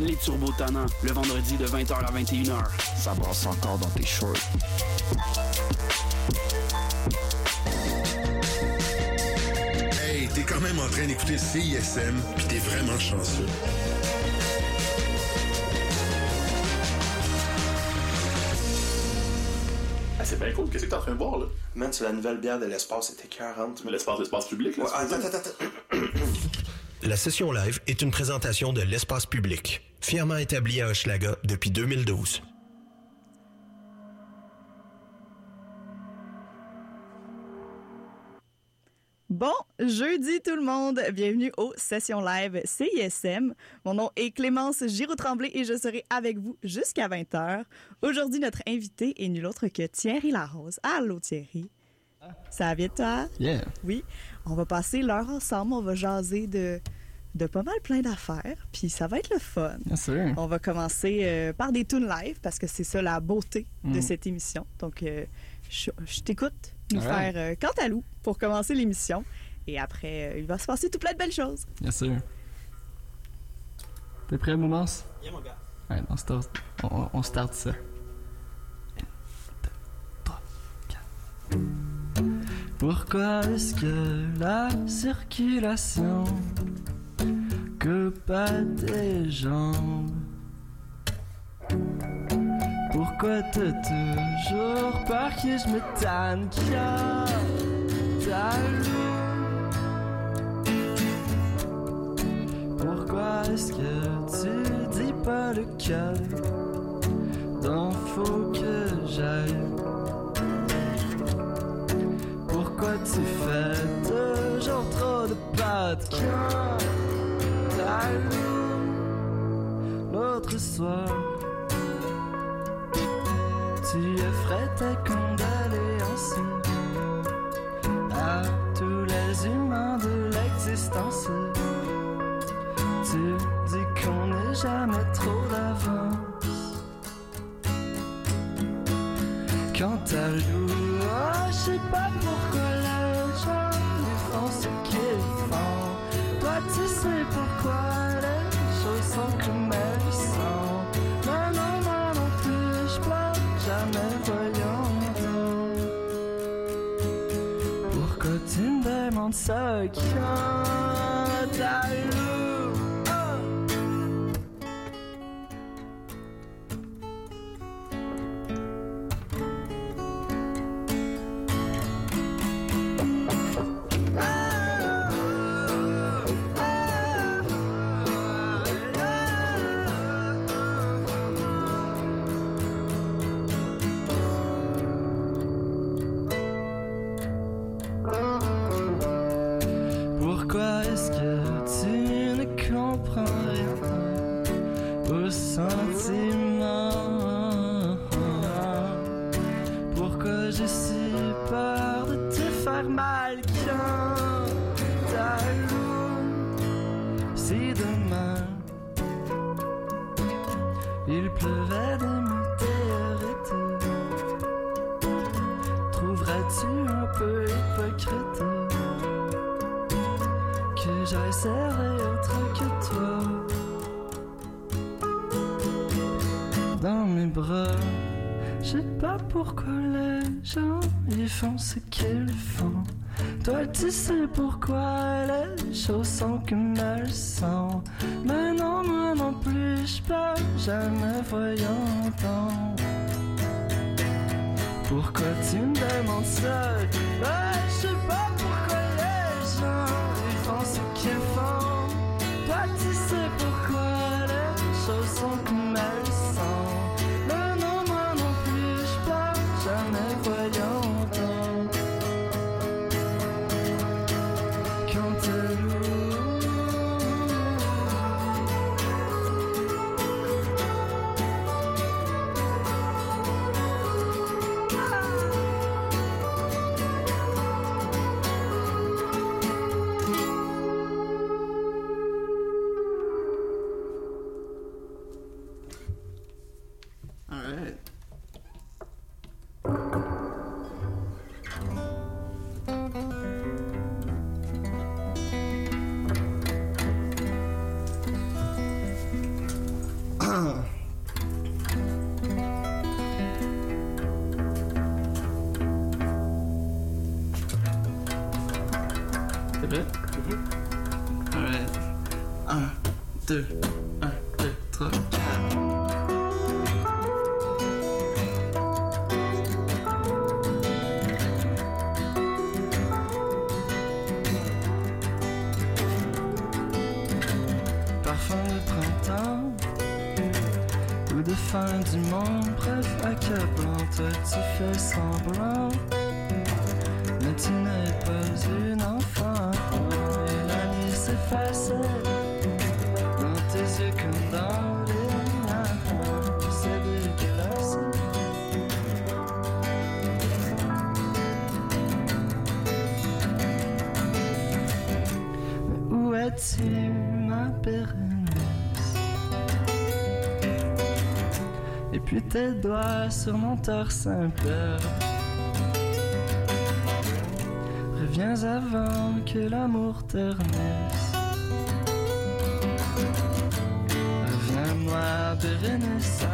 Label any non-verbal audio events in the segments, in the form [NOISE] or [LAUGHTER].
Les Turbos Tannants, le vendredi de 20h à 21h. Ça brasse encore dans tes shorts. Hey, t'es quand même en train d'écouter CISM, pis t'es vraiment chanceux. Ah, c'est bien cool. Qu'est-ce que t'es en train de boire, là? Man, c'est la nouvelle bière de l'espace, c'était 40. Mais l'espace, l'espace public, là. Ouais, attends, attends, attends. La session live est une présentation de l'espace public, fièrement établi à Hochelaga depuis 2012. Bon, jeudi tout le monde, bienvenue aux sessions live CISM. Mon nom est Clémence Giroux-Tremblay et je serai avec vous jusqu'à 20h. Aujourd'hui, notre invité est nul autre que Thierry Larose. Allô Thierry. Ça va bien toi? Yeah. Oui, on va passer l'heure ensemble, on va jaser de, de pas mal plein d'affaires, puis ça va être le fun. Bien sûr. On va commencer euh, par des tunes live parce que c'est ça la beauté de Mhm. cette émission. Donc, euh, je, je t'écoute nous faire euh, Cantalou pour commencer l'émission. Et après, euh, il va se passer tout plein de belles choses. Bien sûr. T'es prêt, Moumance? Yeah, mon gars. Ouais, on start, on, on start ça. Pourquoi est-ce que la circulation que pas tes jambes? Pourquoi t'as toujours peur que je me tanne? Pourquoi est-ce que tu dis pas le cœur? D'en faut que j'aille Pourquoi tu fais toujours trop de de cœur L'autre soir. Tu offrais tes condoléances À tous les humains de l'existence. Tu dis qu'on n'est jamais trop d'avance. Quant à nous, me demandes ça dans mes bras. Je sais pas pourquoi les gens ils font ce qu'ils font. Toi tu sais pourquoi les choses sont comme elles sont. Mais non, moi non plus, je peux jamais voyons donc. Pourquoi tu me demandes ça? Puis tes doigts sur mon torse imperme Reviens avant que l'amour ternisse. Reviens-moi, Bérénice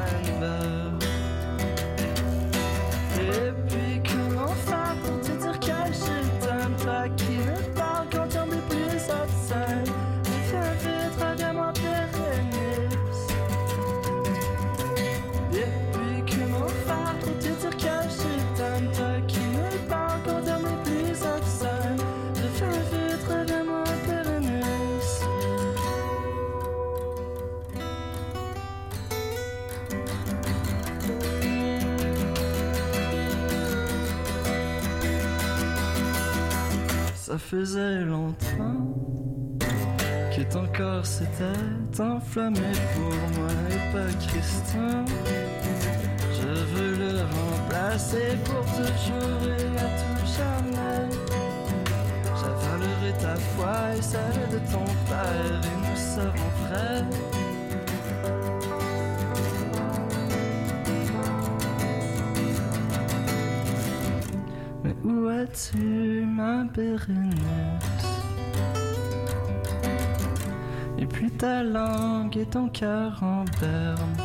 faisait longtemps que ton corps s'était enflammé pour moi et pas Christin. Je veux le remplacer pour toujours et à tout jamais. J'avalerai ta foi et celle de ton père et nous serons frères. Mais où es-tu, ma Bérénice ta langue et ton cœur en berne.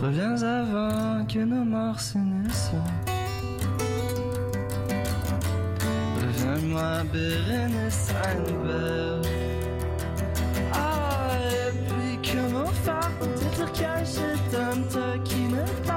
Reviens avant que nos morts s'unissent. Reviens-moi, Bérénice Steinberg. Ah, et puis comment faire pour te dire que je toi qui me parle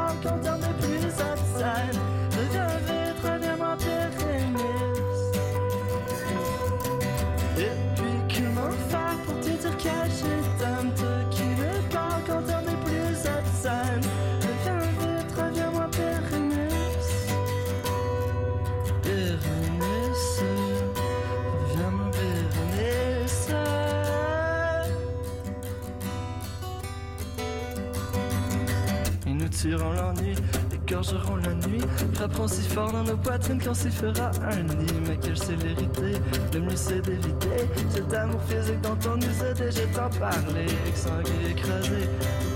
Tuerons l'ennui, égorgerons la nuit, frapperons si fort dans nos poitrines qu'on s'y fera un nid. Mais quelle célérité, le mieux c'est d'éviter cet amour physique dont on nous a déjà tant parlé. Exsangué, écrasé,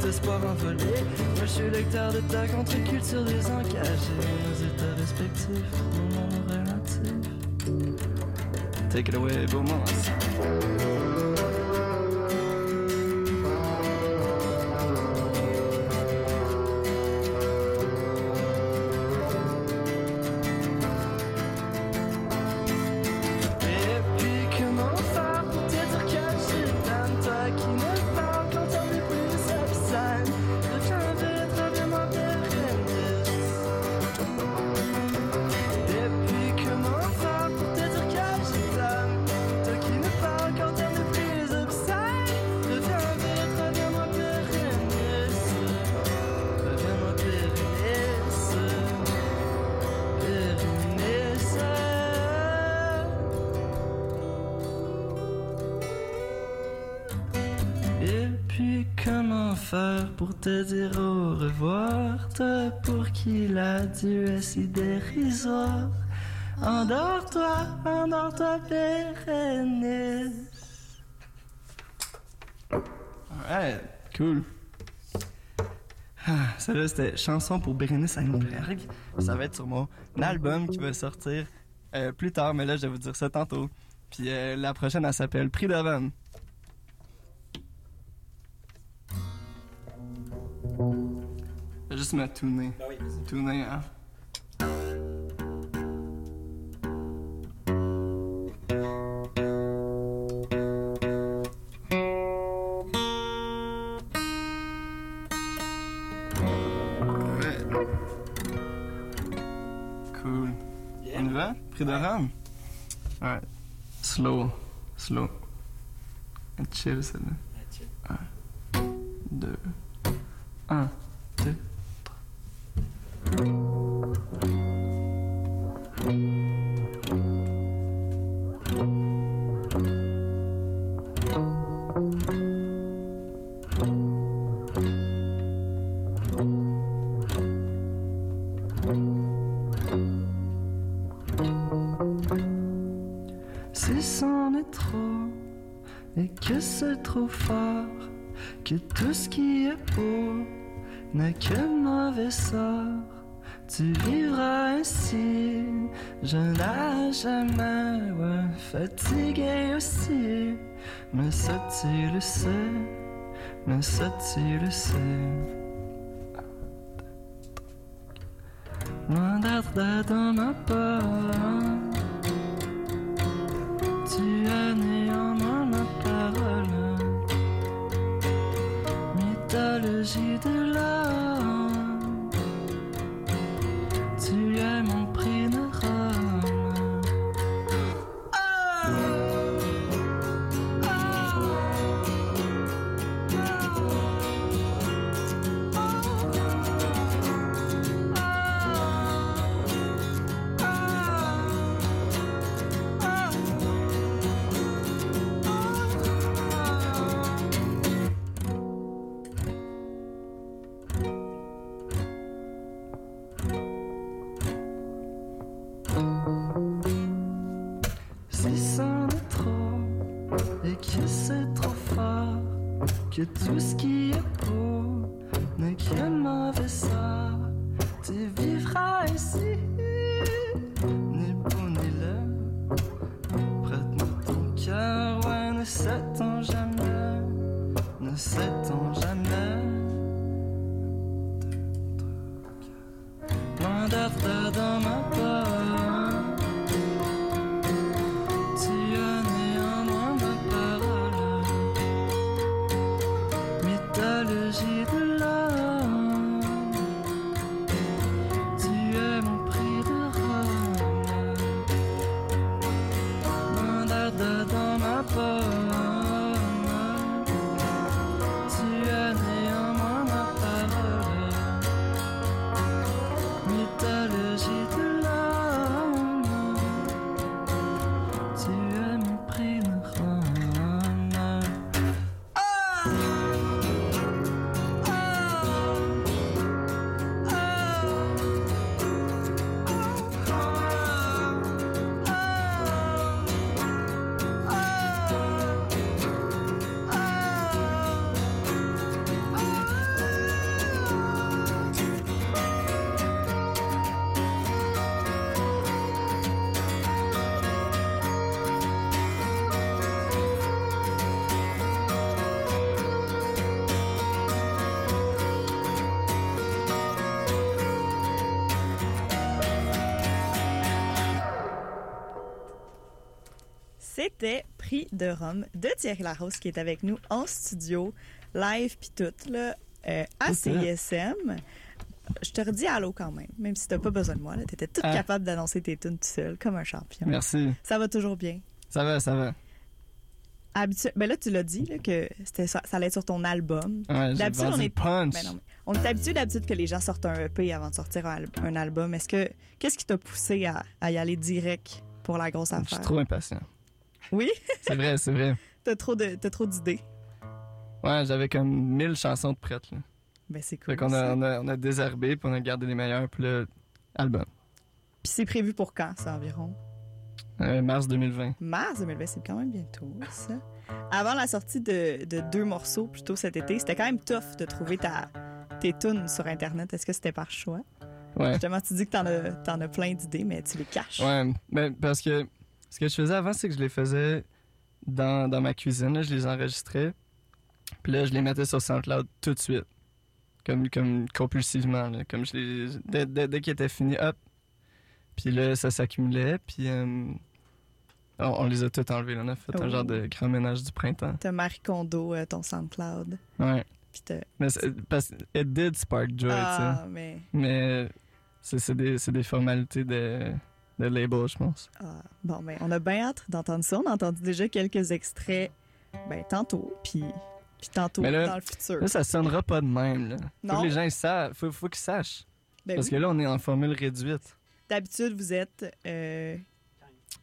tout espoir envolé. Moi je suis lecteur de ta contre-culture désengagée. Nos états respectifs, nos mondes relatifs. Take it away, Beaumont. Et puis comment faire pour te dire au revoir? Toi pour qui l'adieu est si dérisoire? Endors-toi, endors-toi Bérénice. Ouais, cool. Ah, Celle-là c'était Chanson pour Bérénice Heinberg Ça va être sur mon album qui va sortir euh, plus tard Mais là je vais vous dire ça tantôt. Puis euh, la prochaine elle s'appelle Prix just met Toonley. No, Toonley, yeah. Cool. Yeah. RAM? Alright. Slow. Slow. And chill isn't it? Loin d'être là dans de Rome de Thierry Larose qui est avec nous en studio, live puis tout, là, euh, à. CISM. Je te redis allô quand même, même si t'as pas besoin de moi. Tu étais toute Ah. capable d'annoncer tes tunes tout seul, comme un champion. Merci. Ça va toujours bien. Ça va, ça va. Habitu- ben là, tu l'as dit là, que c'était ça, ça allait être sur ton album. Ouais, D'habitude, on est- punch. Ben non, mais on est habitué d'habitude que les gens sortent un EP avant de sortir un, al- un album. Est-ce que qu'est-ce qui t'a poussé à, à y aller direct pour la grosse Je affaire? suis trop impatient. Oui, [LAUGHS] C'est vrai, c'est vrai. t'as trop d'idées. Ouais, j'avais comme 1000 chansons de prêtes. Là. Ben c'est cool. Fait qu'on a, on a, on a désherbé, puis on a gardé les meilleurs, puis le album. Puis c'est prévu pour quand ça environ? Euh, mars 2020. Mars 2020, c'est quand même bientôt ça. Avant la sortie de, de deux morceaux plus tôt cet été, c'était quand même tough de trouver ta tes tunes sur internet. Est-ce que c'était par choix? Ouais. Justement, tu dis que t'en as as plein d'idées, mais tu les caches. Ouais, mais parce que ce que je faisais avant, c'est que je les faisais dans, dans ma cuisine, là, je les enregistrais, puis là, je les mettais sur SoundCloud tout de suite, comme, comme compulsivement, là, comme je les, dès, dès, dès qu'ils étaient finis, hop, puis là, ça s'accumulait, puis euh, on, on les a tous enlevés, là. on a fait un Oh. genre de grand ménage du printemps. T'as Marie Kondo, euh, ton SoundCloud. Ouais, Puis t'as. mais parce it did spark joy, tu sais. ah, mais. Mais c'est c'est des, c'est des formalités de, de label, je pense. Ah, bon, ben, on a bien hâte d'entendre ça. On a entendu déjà quelques extraits, ben, tantôt, puis, puis tantôt là- dans le futur. Là, ça sonnera pas de même. Là. Faut Non. que les gens ils savent. Faut, faut qu'ils sachent. Ben Parce oui. que là, on est en formule réduite. D'habitude, vous êtes. euh,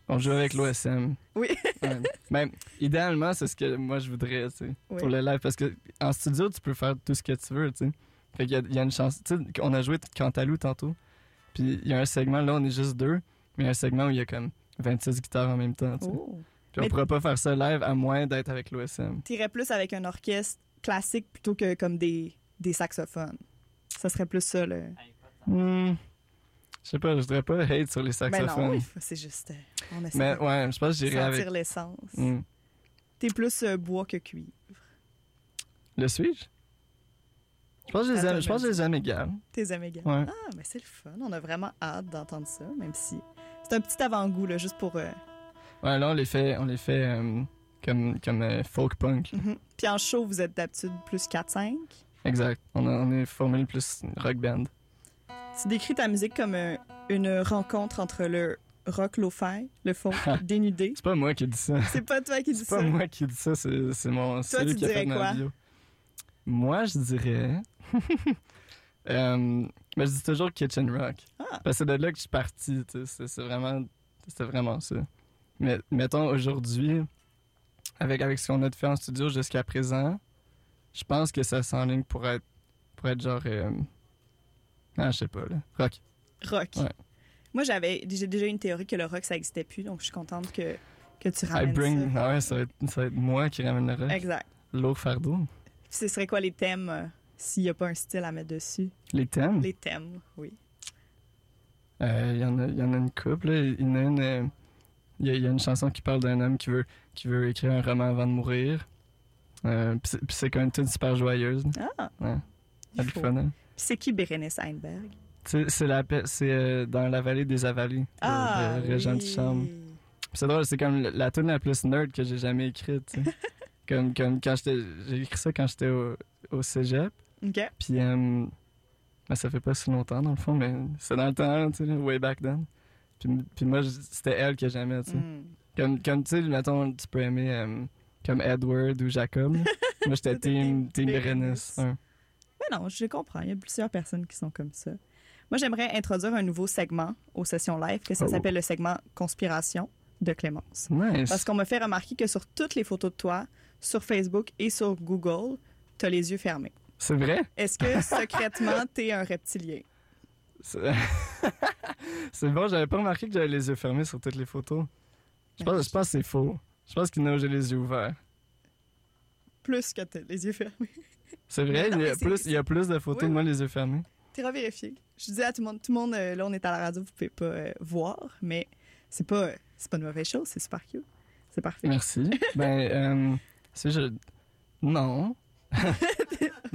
On joue avec l'OSM. Oui. [LAUGHS] Ouais. Mais idéalement, c'est ce que moi je voudrais, tu sais, Oui. pour le live. Parce que en studio, tu peux faire tout ce que tu veux, tu sais. Fait qu'il y a une chance. Tu sais, on a joué Cantalou tantôt. Puis il y a un segment, là, on est juste deux. Mais il y a un segment où il y a comme 26 guitares en même temps, tu sais. Oh. Puis on Mais- pourrait pas faire ça live à moins d'être avec l'OSM. T'irais plus avec un orchestre classique plutôt que comme des, des saxophones. Ça serait plus ça, le. Hmm. Je sais pas, je voudrais pas hate sur les Ben non, saxophones. oui, c'est juste. euh, on essaie Mais de ouais, je pense que j'irais avec. l'essence. Hmm. T'es plus euh, bois que cuivre. Le suis-je? Je pense que je les aime, je pense que je les aime égales. Tes amégas. Ouais. Ah, mais c'est le fun. On a vraiment hâte d'entendre ça, même si c'est un petit avant-goût, là, juste pour. euh, Ouais, là, on les fait, on les fait euh, comme, comme euh, folk punk. mhm. Puis en show, vous êtes d'habitude plus 4-5. Exact. On, a- on est formule plus rock band. Tu décris ta musique comme une rencontre entre le rock lo-fi, le folk [LAUGHS] dénudé. C'est pas moi qui dis ça. C'est pas toi qui dis C'est ça. pas moi qui dis ça, c'est c'est mon. c'est lui tu qui a fait dirais quoi? Moi, je dirais. [LAUGHS] euh, mais je dis toujours Kitchen Rock. Ah. Parce que c'est de là que je suis parti. tu sais, C'est vraiment, ça. Mais mettons aujourd'hui, avec, avec ce qu'on a fait en studio jusqu'à présent, je pense que ça s'enligne pour être, pour être genre. euh, ah, je sais pas, là. Rock. Rock. Ouais. Moi, j'avais j'ai déjà une théorie que le rock, ça n'existait plus, donc je suis contente que, que tu I ramènes bring. ça. Ah ouais, ça va, être, ça va être moi qui ramène le rock. Exact. Lourd fardeau. Puis ce serait quoi les thèmes euh, s'il n'y a pas un style à mettre dessus? Les thèmes? Les thèmes, oui. Euh, Il y, en a- il y en a une couple. Il y en a une. euh, y, a- il y a une chanson qui parle d'un homme qui veut, qui veut écrire un roman avant de mourir. Euh, puis c'est- quand même toute super joyeuse. Ah! Ouais. hein. C'est qui Bérénice Heinberg? C'est la c'est euh, dans la vallée des avalées. Ah! de Régent oui. C'est drôle, c'est comme la- tune la plus nerd que j'ai jamais écrite. [LAUGHS] comme, comme quand. J'ai écrit ça quand j'étais au, au cégep. OK. Puis, euh, ben, ça fait pas si longtemps, dans le fond, mais c'est dans le temps, tu sais, way back then. Puis, puis moi, c'était elle que j'aimais, tu sais. Hmm. Comme, comme tu sais, mettons, tu peux aimer euh, comme Edward ou Jacob. [LAUGHS] moi, j'étais team, team Bérénice. Mais non, je comprends. Il y a plusieurs personnes qui sont comme ça. Moi, j'aimerais introduire un nouveau segment aux sessions live, que ça Oh. s'appelle le segment Conspiration de Clémence. Nice. Parce qu'on m'a fait remarquer que sur toutes les photos de toi, sur Facebook et sur Google, t'as les yeux fermés. C'est vrai? Est-ce que secrètement, [LAUGHS] t'es un reptilien? [LAUGHS] C'est bon, j'avais pas remarqué que j'avais les yeux fermés sur toutes les photos. Je pense, je pense que c'est faux. Je pense qu'il a j'ai les yeux ouverts. Plus que les yeux fermés. C'est vrai, Non, il y, a plus, il y a plus de photos Oui, de moi les yeux fermés. T'es revérifié. Je disais à tout le monde, tout le monde, euh, là, on est à la radio, vous pouvez pas euh, voir, mais c'est pas, c'est pas une mauvaise chose, c'est super cute. C'est parfait. Merci. [LAUGHS] ben, euh, si je. Non.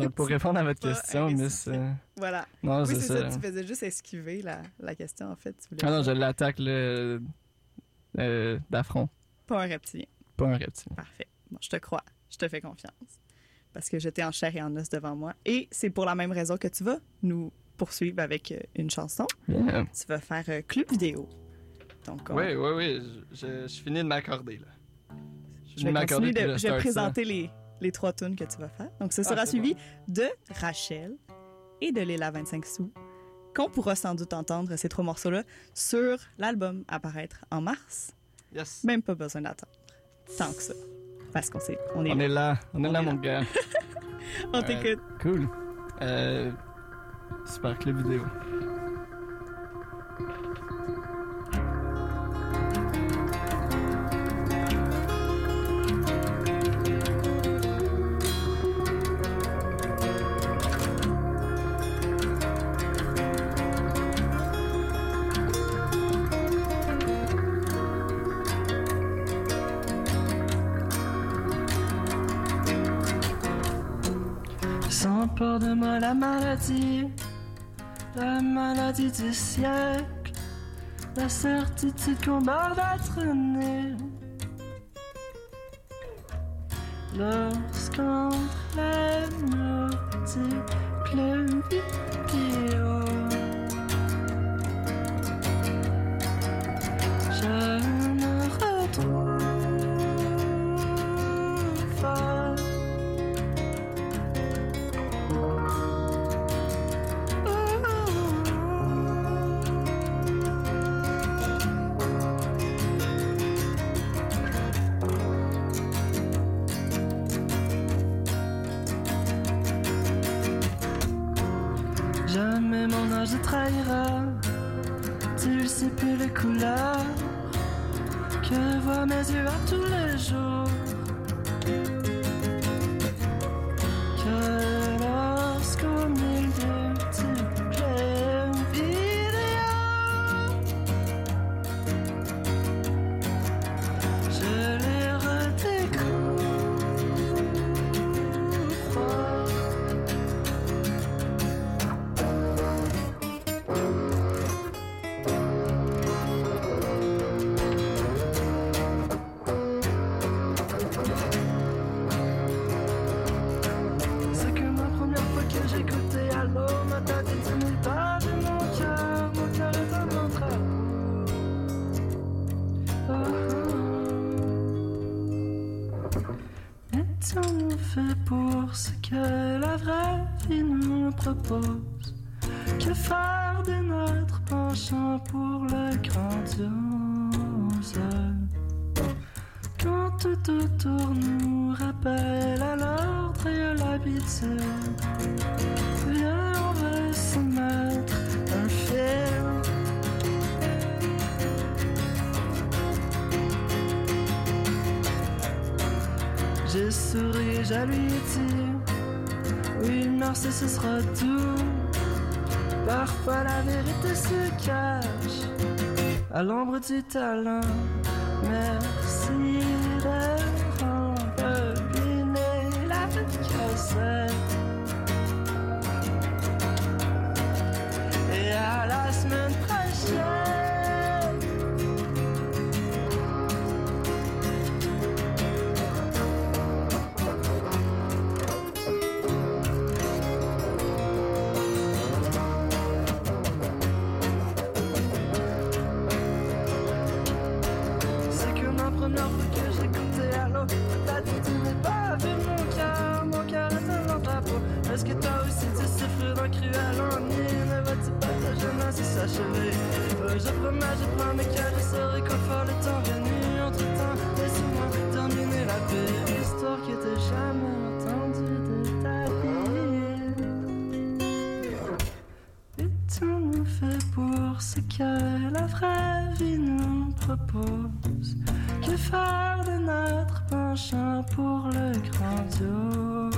Donc, pour répondre à votre question, Miss. euh, Voilà. Non, Oui, c'est ça. ça. Tu faisais juste esquiver la, la question, en fait. Tu Ah non, je l'attaque le. euh, d'affront, Pas un reptilien. pas un reptile. Parfait. Bon, je te crois. Je te fais confiance. Parce que j'étais en chair et en os devant moi. Et c'est pour la même raison que tu vas nous poursuivre avec euh, une chanson. Yeah. Tu vas faire euh, club vidéo. Donc, on- Oui, oui, oui. Je, je, je finis de m'accorder, là. je vais continuer de je vais présenter les, les trois tunes que tu vas faire. Donc, ce Ah, sera suivi de Rachel et de Léla 25 sous, qu'on pourra sans doute entendre ces trois morceaux-là sur l'album apparaître en mars. Yes. Même pas besoin d'attendre tant que ça. Parce qu'on sait, on est On là. est là. On est là, mon gars. [LAUGHS] On t'écoute. Cool. Euh, super clip vidéo. La maladie, la maladie du siècle, la certitude qu'on va être né. Lorsqu'entre les multiples Jamais mon âge ne trahira. Tu sais plus les couleurs que voient mes yeux à tous les jours. du talent. Que faire de notre penchant pour le grandiose.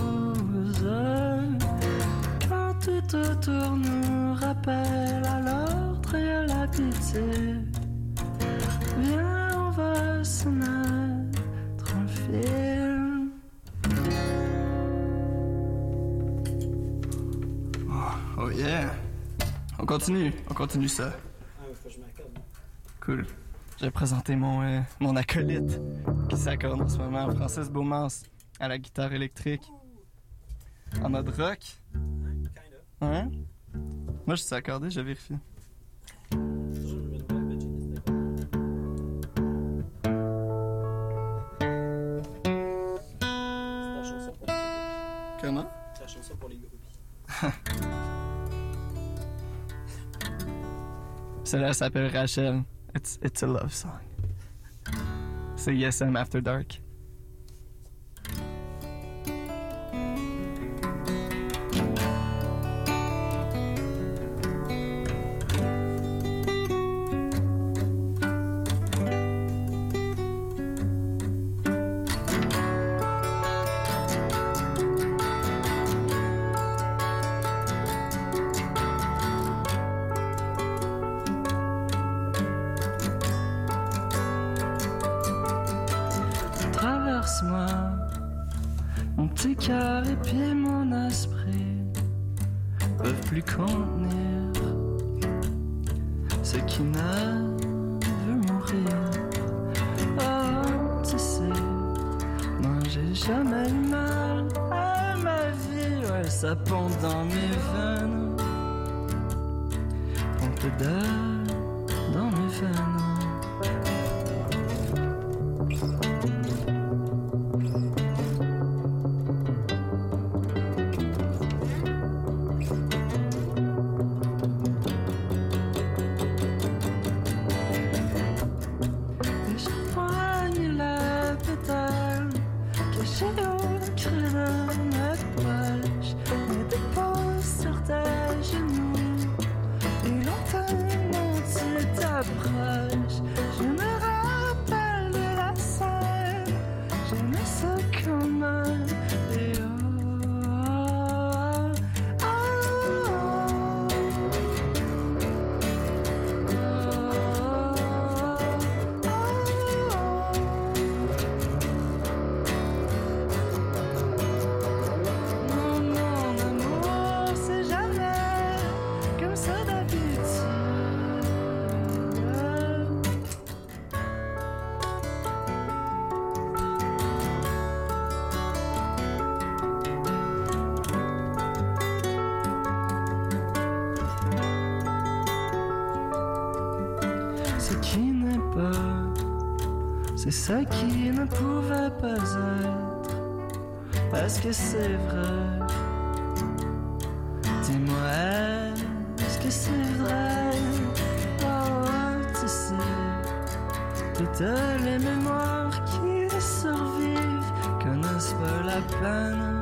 Quand tout autour nous rappelle à l'ordre et à la pitié, viens, on va se mettre film. Oh, oh yeah! On continue, on continue ça. J'ai présenté mon, euh, mon acolyte qui s'accorde en ce moment, Francis Beaumance, à la guitare électrique. En mode rock. Moi, je suis accordé, je vérifie. Comment? Pour les. Celle-là [LAUGHS] s'appelle Rachel. It's it's a love song. So yes, I'm after dark. verdade. C'est ça qui ne pouvait pas être. Est-ce que c'est vrai? Dis-moi, est-ce que c'est vrai? Oh, tu sais, toutes les mémoires qui survivent connaissent pas la peine.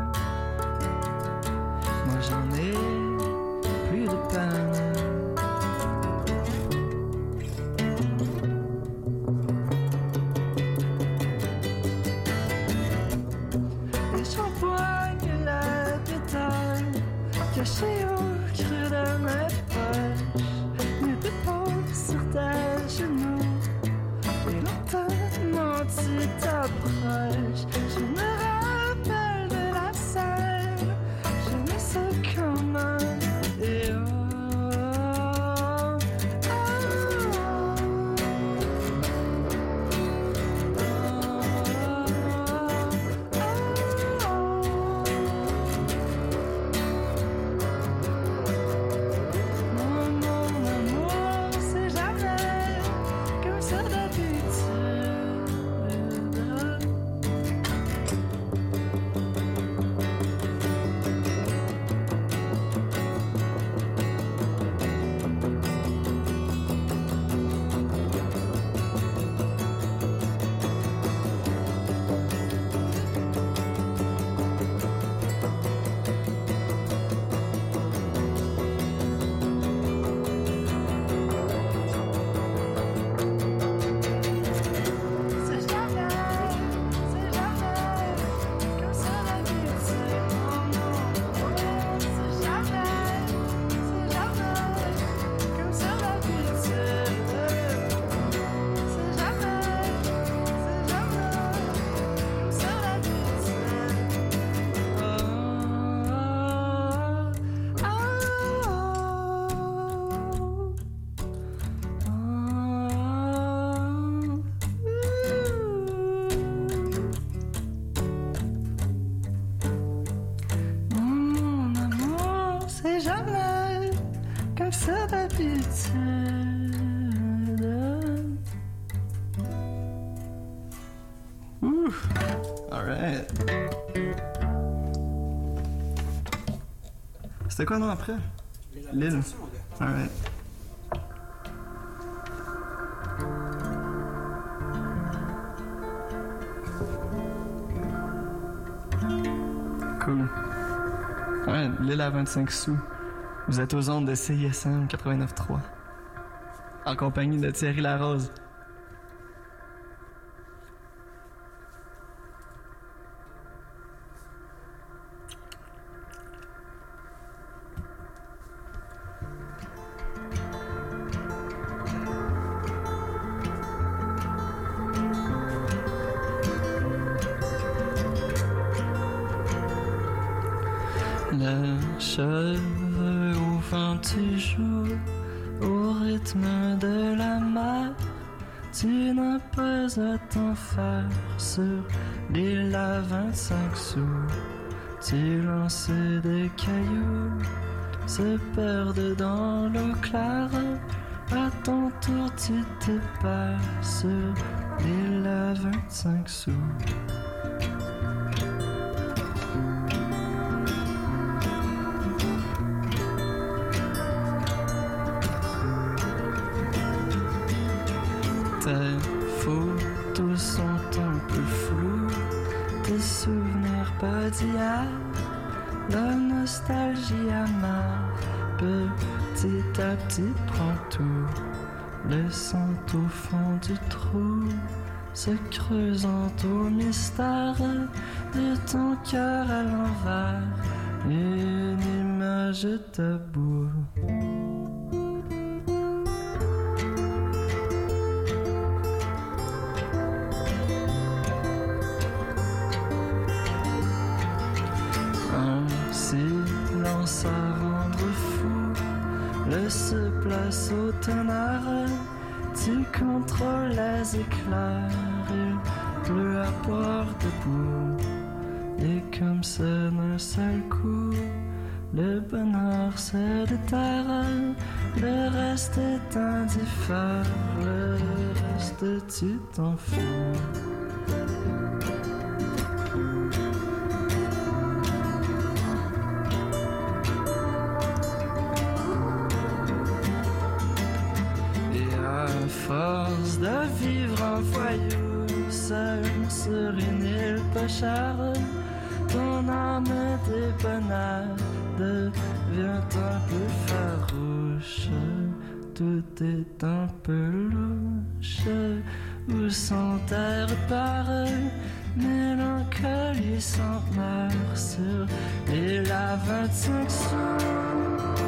C'était quoi, non, après? L'île. Alright. Cool. Ouais, l'île à 25 sous. Vous êtes aux ondes de CISM 89.3. En compagnie de Thierry Larose. Des cailloux, se perdent dans l'eau claire. À ton tour, tu te sur l'île à 25 sous. Tes photos sont un peu floues, tes souvenirs pas d'hier, la nostalgie amère, petit à petit prend tout, laissant au fond du trou, se creusant au mystère de ton cœur à l'envers, une image tabou. Éclairs, il pleut à boire debout, et comme ça d'un seul coup, Le bonheur se déterre, le reste est indifférent, le reste tu t'en fous. Où sont terre par mélancolie centenaire sur l'île à 25 sous.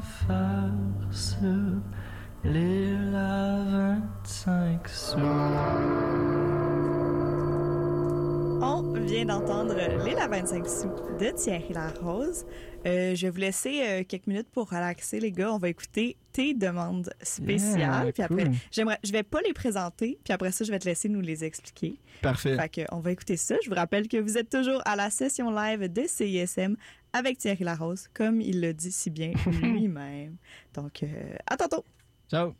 À t'en faire sur l'île à 25 sous. On vient d'entendre L'île à 25 sous de Thierry Larose. Euh, je vais vous laisser euh, quelques minutes pour relaxer, les gars. On va écouter tes demandes spéciales. Yeah, puis après, cool. j'aimerais, je vais pas les présenter. Puis après ça, je vais te laisser nous les expliquer. Parfait. Fait que, on va écouter ça. Je vous rappelle que vous êtes toujours à la session live de CISM avec Thierry Larose, comme il le dit si bien [LAUGHS] lui-même. Donc, euh, à tantôt! Ciao.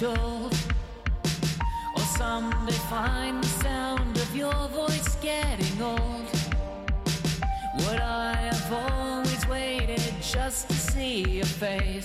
told. Or someday find the sound of your voice getting old. What I have always waited just to see your face?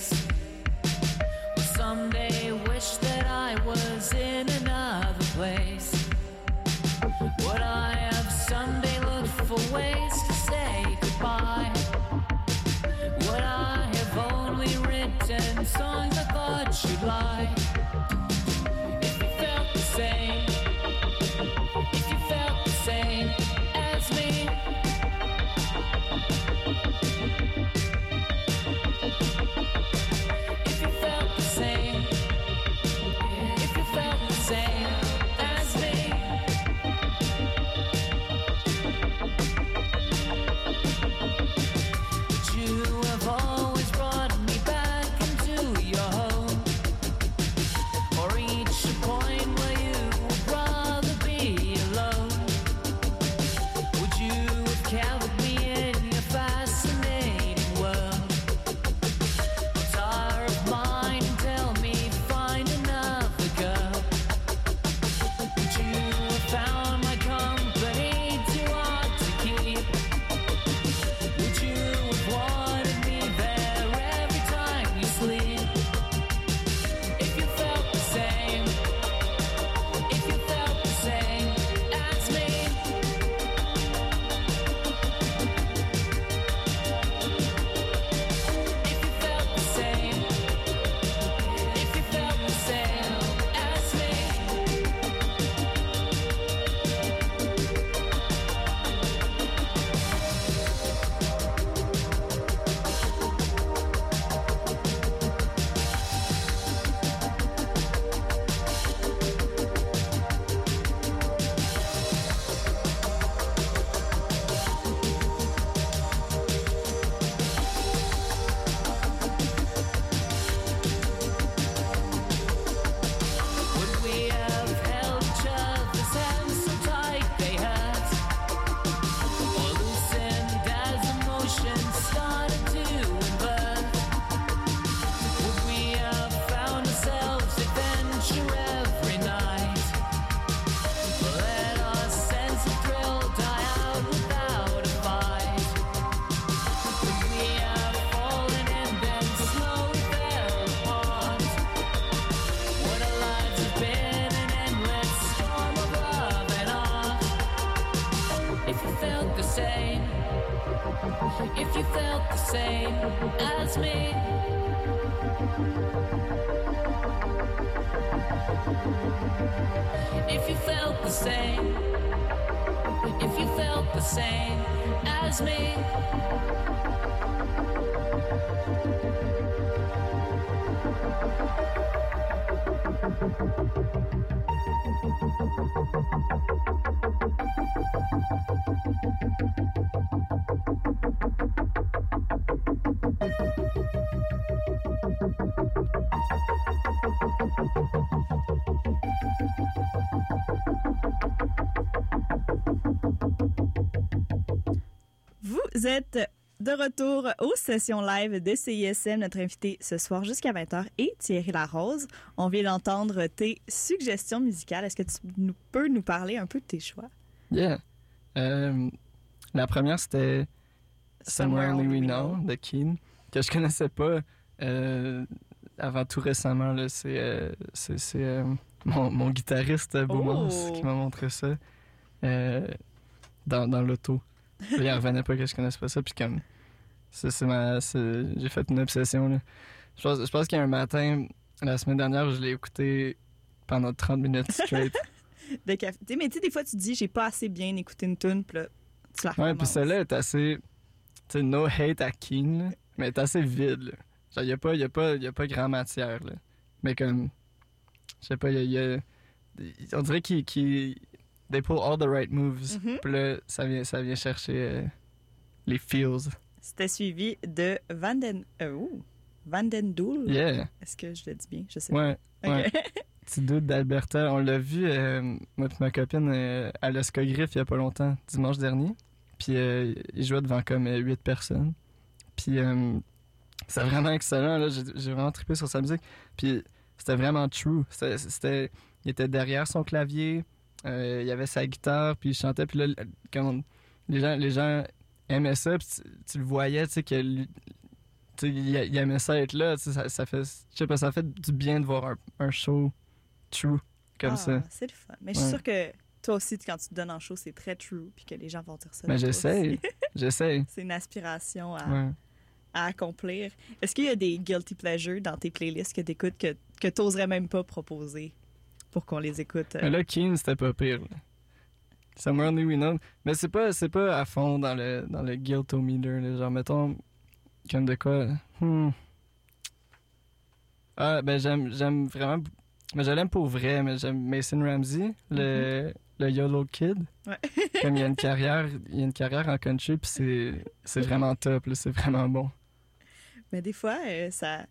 If you felt the same as me. Thank you. Vous êtes de retour aux sessions live de CISM. Notre invité ce soir jusqu'à 20h est Thierry Larose. On vient d'entendre tes suggestions musicales. Est-ce que tu nous, peux nous parler un peu de tes choix? Yeah. Euh, la première, c'était Somewhere, Only We Know de Keane, que je connaissais pas euh, avant tout récemment. C'est euh, mon, guitariste Beaumont qui m'a montré ça dans, dans l'auto. Il revenait pas que je connaisse pas ça, puis comme. ça, c'est ma. J'ai fait une obsession, là. Je pense, je pense qu'il y a un matin, la semaine dernière, je l'ai écouté pendant 30 minutes straight. [LAUGHS] De café. Mais tu sais, des fois, tu dis, j'ai pas assez bien écouté une tune, puis là, tu la Ouais, puis celle-là est assez. Tu sais, no hate à King, là, mais elle est assez vide, là. Genre, y a pas, y a pas, y a pas grand matière, là. Mais comme. Je sais pas, y a. y a- on dirait qu'ils- they pull all the right moves. Mhm. Puis là, ça vient, ça vient chercher euh, les feels. C'était suivi de Vanden... Euh, ouh, Vandendoel. Yeah. Est-ce que je le dis bien? Je sais pas. Ouais. [LAUGHS] Petit doute d'Alberta. On l'a vu, euh, moi et ma copine, euh, à l'Oscogriffe il y a pas longtemps, dimanche dernier. Puis euh, il jouait devant comme huit personnes. Puis c'était vraiment excellent. J'ai vraiment trippé sur sa musique. Puis c'était vraiment true. C'était- il était derrière son clavier. Euh, il avait sa guitare. Puis il chantait. Puis là, comme les gens, les gens aimaient ça. Puis tu, tu le voyais, tu sais, que lui- tu sais, il, il aimait ça être là. tu sais, Ça, ça fait, je sais pas, ça fait du bien de voir un, un show true comme Ah, ça. C'est le fun. Mais je suis Ouais. sûre que toi aussi, quand tu te donnes en show, c'est très true, puis que les gens vont dire ça. Mais j'essaie. J'essaie. c'est une aspiration à, Ouais. à accomplir. Est-ce qu'il y a des guilty pleasures dans tes playlists que tu écoutes que, que tu n'oserais même pas proposer? Pour qu'on les écoute? Mais là, Keen, c'était pas pire. là. Somewhere Only We Know. Mais c'est pas, c'est pas à fond dans le, dans le guiltometer. là. Genre, mettons, comme de quoi. Hmm. Ah, ben j'aime, j'aime vraiment. Mais je l'aime pour vrai, mais j'aime Mason Ramsey, le, le YOLO Kid. Ouais. [LAUGHS] comme il y a une carrière, il y a une carrière en country, puis c'est, c'est vraiment top, là, c'est vraiment bon. Mais des fois, euh, ça,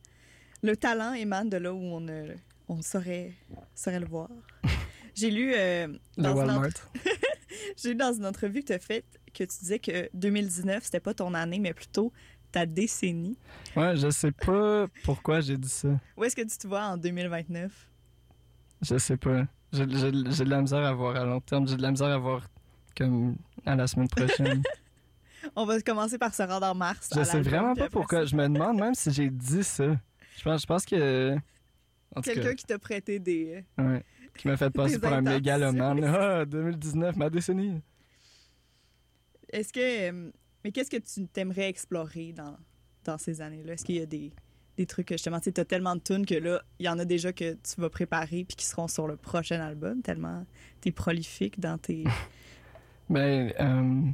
le talent émane de là où on, ne- on saurait, saurait le voir. [LAUGHS] J'ai lu, euh, dans une Walmart. [LAUGHS] J'ai lu dans une entrevue que tu as faite que tu disais que 2019, c'était pas ton année, mais plutôt ta décennie. Ouais, je sais pas pourquoi j'ai dit ça. Où est-ce que tu te vois en 2029? Je sais pas. J'ai de la misère à voir à long terme. J'ai de la misère à voir comme à la semaine prochaine. [LAUGHS] On va commencer par se rendre en mars. je sais vraiment pas pourquoi. Je me demande même si j'ai dit ça. Je pense, je pense que. Quelqu'un qui t'a prêté des. ouais, qui m'a fait passer pour un mégalomane. Ah, 2019, ma décennie. Est-ce que. euh, Mais qu'est-ce que tu t'aimerais explorer dans, dans ces années-là? Est-ce qu'il y a des, des trucs que justement, tu t'as tellement de tunes que là, il y en a déjà que tu vas préparer puis qui seront sur le prochain album, tellement t'es prolifique dans tes. [LAUGHS] Ben, euh,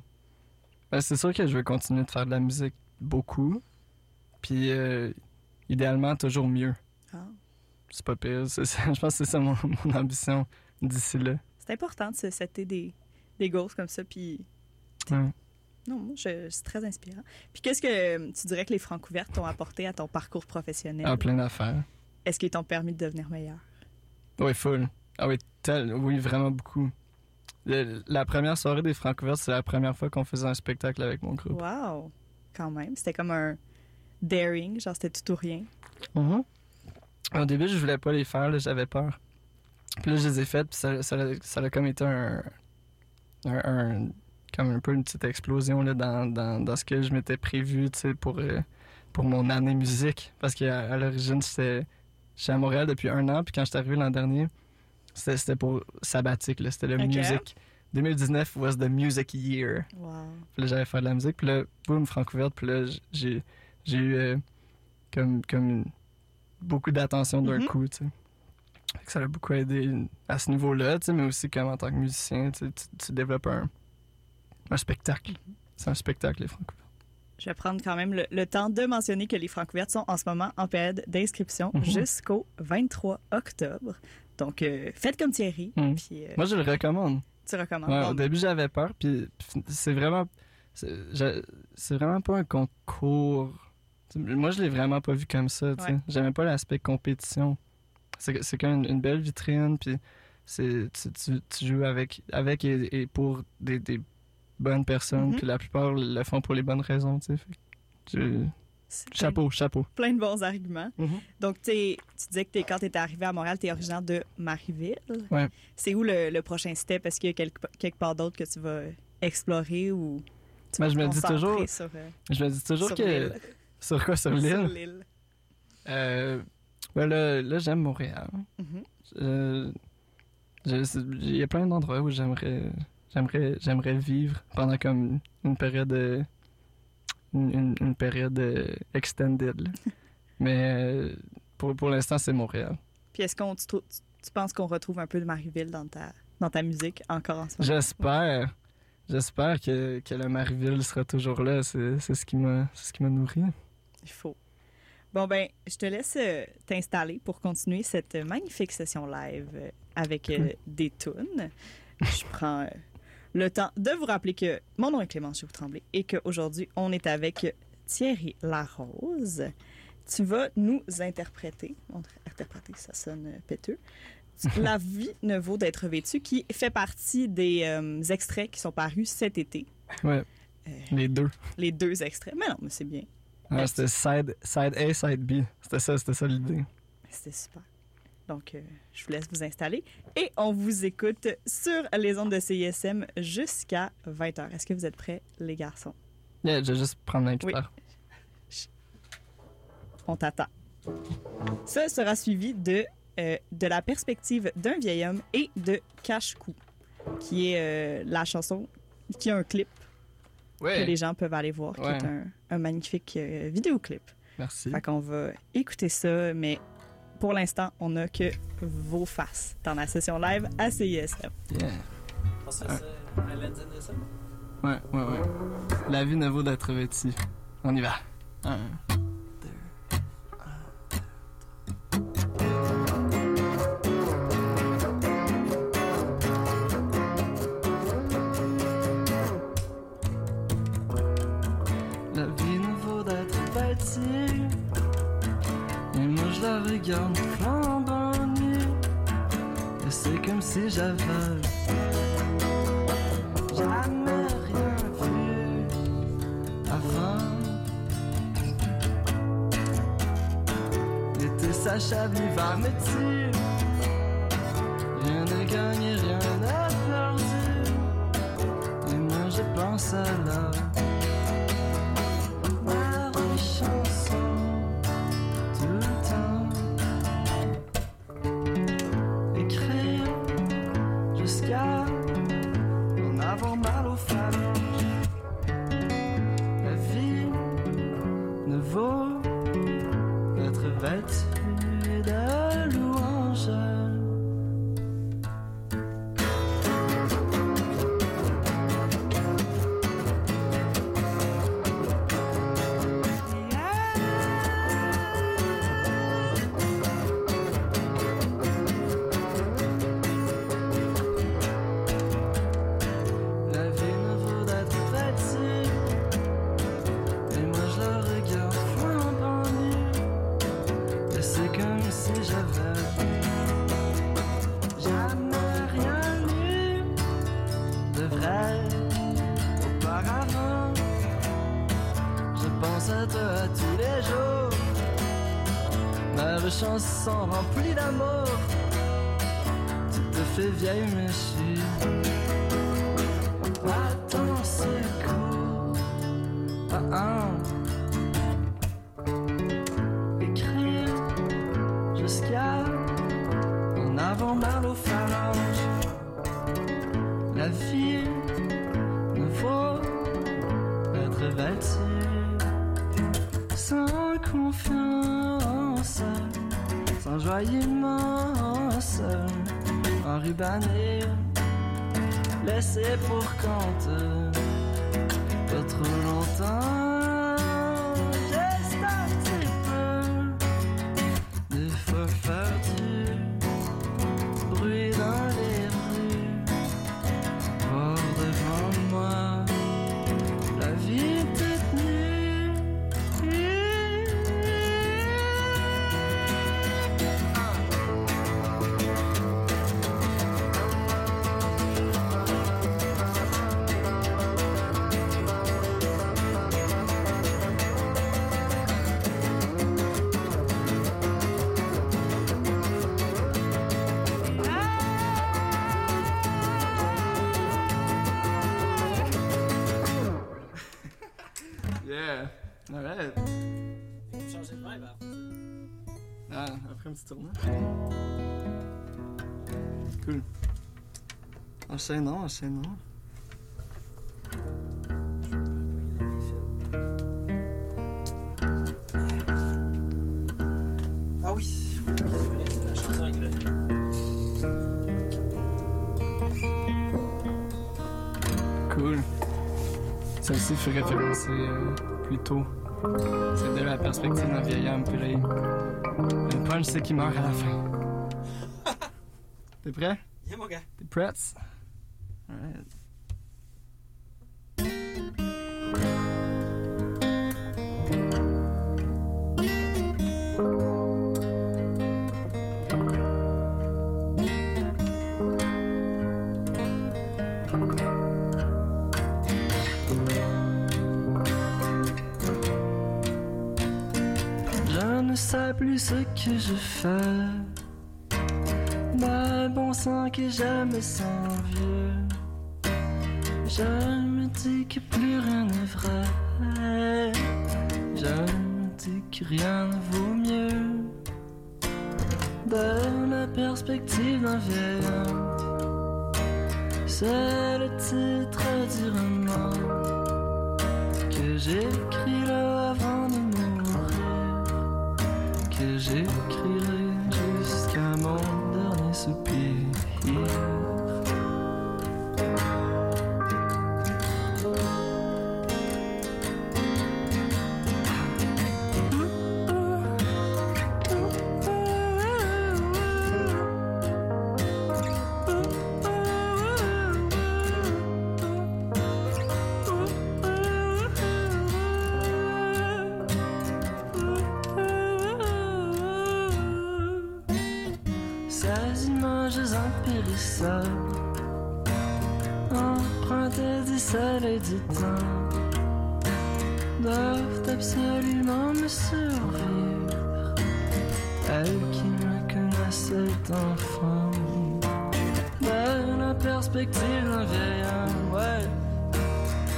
ben, c'est sûr que je vais continuer de faire de la musique beaucoup. Puis, euh, idéalement, toujours mieux. C'est pas pire. ça. [LAUGHS] Je pense que c'est ça mon, mon ambition d'ici là. C'est important de se setter des, des goals comme ça, puis. Ouais. Non, c'est très inspirant. Puis qu'est-ce que euh, tu dirais que les francs ouvertes t'ont apporté à ton parcours professionnel? Ah, plein d'affaires. Est-ce qu'ils t'ont permis de devenir meilleur? Oui, full. Ah oui, tel, oui, vraiment beaucoup. Le- la première soirée des Francouvertes, c'est la première fois qu'on faisait un spectacle avec mon groupe. Wow! Quand même. C'était comme un daring, genre c'était tout ou rien. Mhm. Au début, je voulais pas les faire, là, j'avais peur. Puis là, je les ai faites, puis ça, ça, a- ça a comme été un, un, un- comme un peu une petite explosion là, dans, dans, dans ce que je m'étais prévu, pour, euh, pour mon année musique. Parce qu'à à, l'origine, j'étais j'étais à Montréal depuis un an, puis quand j'étais arrivé l'an dernier, c'était pour sabbatique, là, c'était le Ok. music. 2019 was the music year. Wow. Puis là, j'allais faire de la musique. Puis là, boum, Francouverte. Puis là, j'ai, j'ai eu euh, comme, comme une- beaucoup d'attention d'un Mhm. coup, tu sais. Ça a beaucoup aidé à ce niveau-là, tu sais, mais aussi comme en tant que musicien, tu, sais, tu, tu développes un, un spectacle. C'est un spectacle, les Francouvertes. Je vais prendre quand même le, le temps de mentionner que les francs ouvertes sont en ce moment en période d'inscription Mhm. jusqu'au 23 octobre. Donc, euh, faites comme Thierry. Mhm. Puis, euh, Moi, je le recommande. tu recommandes. Ouais, au début, j'avais peur, puis c'est vraiment... C'est vraiment pas un concours. Moi, je l'ai vraiment pas vu comme ça, sais. Ouais. J'aimais pas l'aspect compétition. C'est comme une, une belle vitrine, puis c'est tu, tu, tu joues avec, avec et, et pour des, des bonnes personnes, Mhm. puis la plupart le font pour les bonnes raisons. Fait je- c'est plein- Chapeau, chapeau. Plein de bons arguments. Mhm. Donc, t'es- tu disais que quand tu étais arrivé à Montréal, tu es originaire de Marieville. Ouais. C'est où le, le prochain step? Est-ce qu'il y a quelque, quelque part d'autre que tu vas explorer ou tu Ben, vas je me dis toujours- sur, euh, Je me dis toujours que... l'île? Sur quoi, sur Sur l'île? l'île. Euh, Ben là, là j'aime Montréal. Mhm. Euh, Il y a plein d'endroits où j'aimerais j'aimerais j'aimerais vivre pendant comme une période une, une- une période euh, extended. [LAUGHS] Mais euh, pour, pour l'instant, c'est Montréal. Puis est-ce qu'on tu, penses qu'on retrouve un peu de Marieville dans ta dans ta musique encore en ce moment? J'espère. J'espère que, que le Marieville sera toujours là. C'est c'est ce qui m'a ce qui m'a nourri. Il faut. Bon, ben, je te laisse euh, t'installer pour continuer cette magnifique session live euh, avec euh, des tunes. Je prends le temps de vous rappeler que mon nom est Clémence vous Tremblay et qu'aujourd'hui, on est avec Thierry Larose. Tu vas nous interpréter, interpréter, ça sonne péteux, [LAUGHS] La vie ne vaut d'être vêtue, qui fait partie des extraits qui sont parus cet été. Ouais. Les deux. les deux extraits. Mais non, mais c'est bien. Ouais, c'était side, side A, side B. C'était ça, c'était ça l'idée. C'était super. Donc, euh, je vous laisse vous installer et on vous écoute sur les ondes de CISM jusqu'à 20h. Est-ce que vous êtes prêts, les garçons? Yeah, je vais juste prendre la guitare. On t'attend. Ça sera suivi de, euh, de la perspective d'un vieil homme et de Cache-Cou, qui est euh, la chanson qui a un clip que les gens peuvent aller voir, qui Ouais. est un, un magnifique euh, vidéoclip. Merci. Fait qu'on va écouter ça, mais pour l'instant, on n'a que vos faces dans la session live à CISM. Yeah. Ouais, ouais, ouais. La vie ne vaut d'être vêtue. On y va. Un, regarde flambant nue. Et c'est comme si j'avais jamais rien vu avant. L'été s'achève, l'hiver me tue. Rien n'est gagné, rien n'est perdu. Et moi je pense à la Fais vieille suis à ton secours. Ah, ah. Écrire jusqu'à en avant phalanges. La vie ne vaut être vêtue sans confiance, sans joie immense, laissé pour quand pas trop longtemps. Enchaînons, enchaînons. Ah oui. La chanson avec le. Cool. Celle-ci fait référencer euh, plus tôt. C'est de la perspective d'un vieil homme, puis là, il- le punch, c'est qu'il meurt à la fin. [LAUGHS] T'es prêt? Yeah, mon gars. T'es prêt? Alright. Je ne sais plus ce que je fais. Mais bon sang que je me sens vieux. Je me dis que plus rien n'est vrai. Je me dis que rien ne vaut mieux. De la perspective d'un vieil. C'est le titre du roman que j'écris là avant de mourir que j'écrirai jusqu'à mon dernier soupir. Homme Ouais.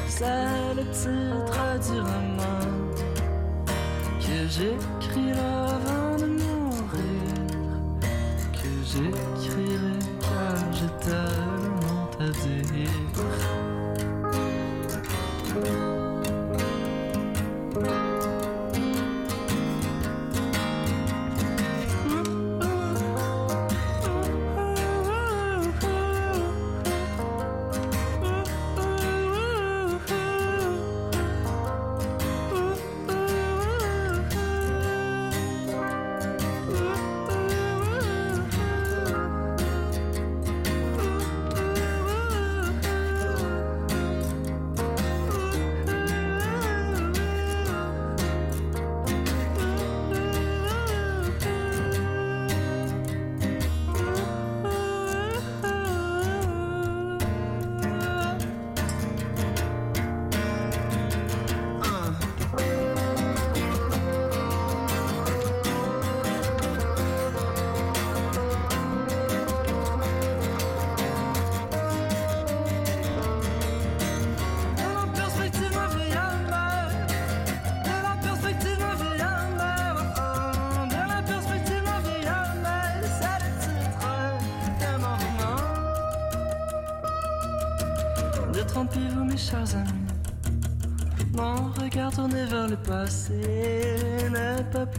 C'est le titre du roman Que j'écris avant de mourir que j'écrirai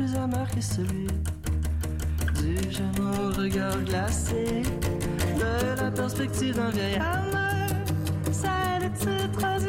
plus que celui du jeune au regard glacé. De la perspective d'un vieil homme, c'est le titre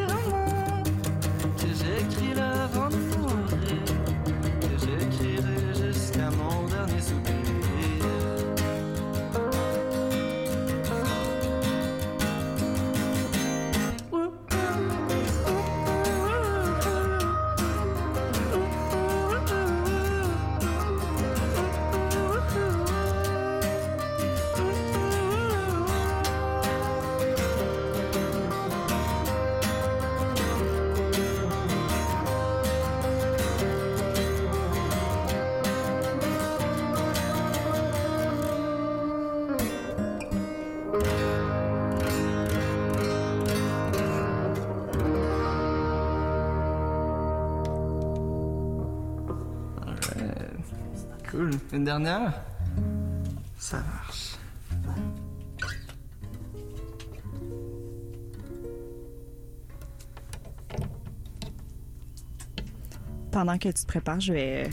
Une dernière? Ça marche. Pendant que tu te prépares, je vais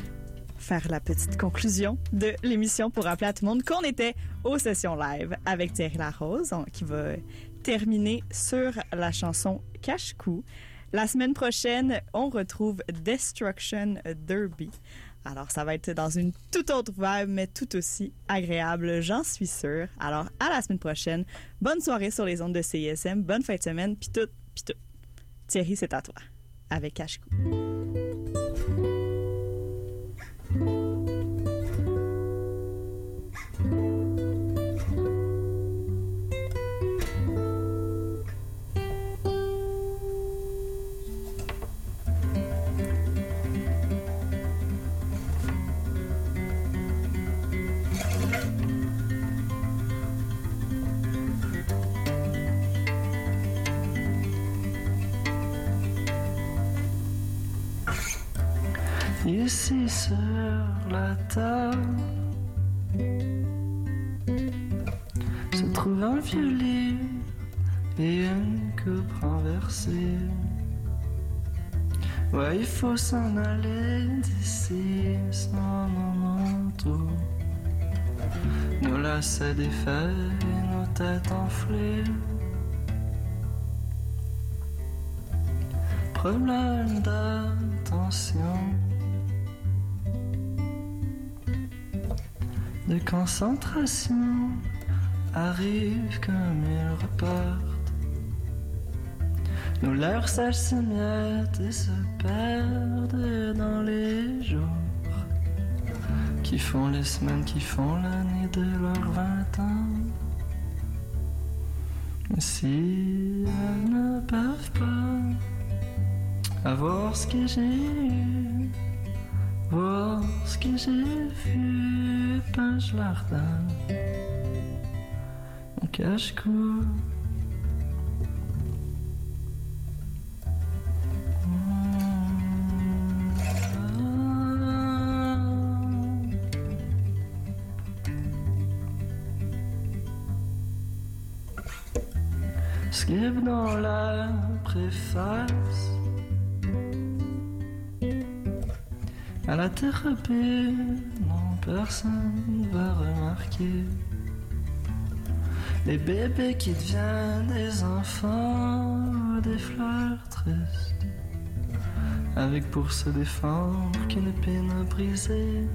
faire la petite conclusion de l'émission pour rappeler à tout le monde qu'on était aux sessions live avec Thierry Larose, qui va terminer sur la chanson Cache-Cou. La semaine prochaine, on retrouve Destruction Derby. Alors, ça va être dans une toute autre vibe, mais tout aussi agréable, j'en suis sûre. Alors, à la semaine prochaine. Bonne soirée sur les ondes de CISM, bonne fin de semaine, puis tout, puis tout. Thierry, c'est à toi, avec Cache-Cou. Ici sur la table se trouve un vieux livre et une coupe renversée. Ouais, il faut s'en aller d'ici sans memento. Nos lacets défaits et nos têtes enflées. Problème d'attention. De concentration arrivent comme ils repartent. Nos lèvres sèches s'émiettent et se perdent dans les jours qui font les semaines, qui font l'année de leurs vingt ans. Si elles ne peuvent pas avoir ce que j'ai eu, ce que j'ai vu, leur donne mon cache-cou. Skip dans la préface À la thérapie, non, personne va remarquer les bébés qui deviennent des enfants des fleurs tristes, avec pour se défendre qu'une épine brisée.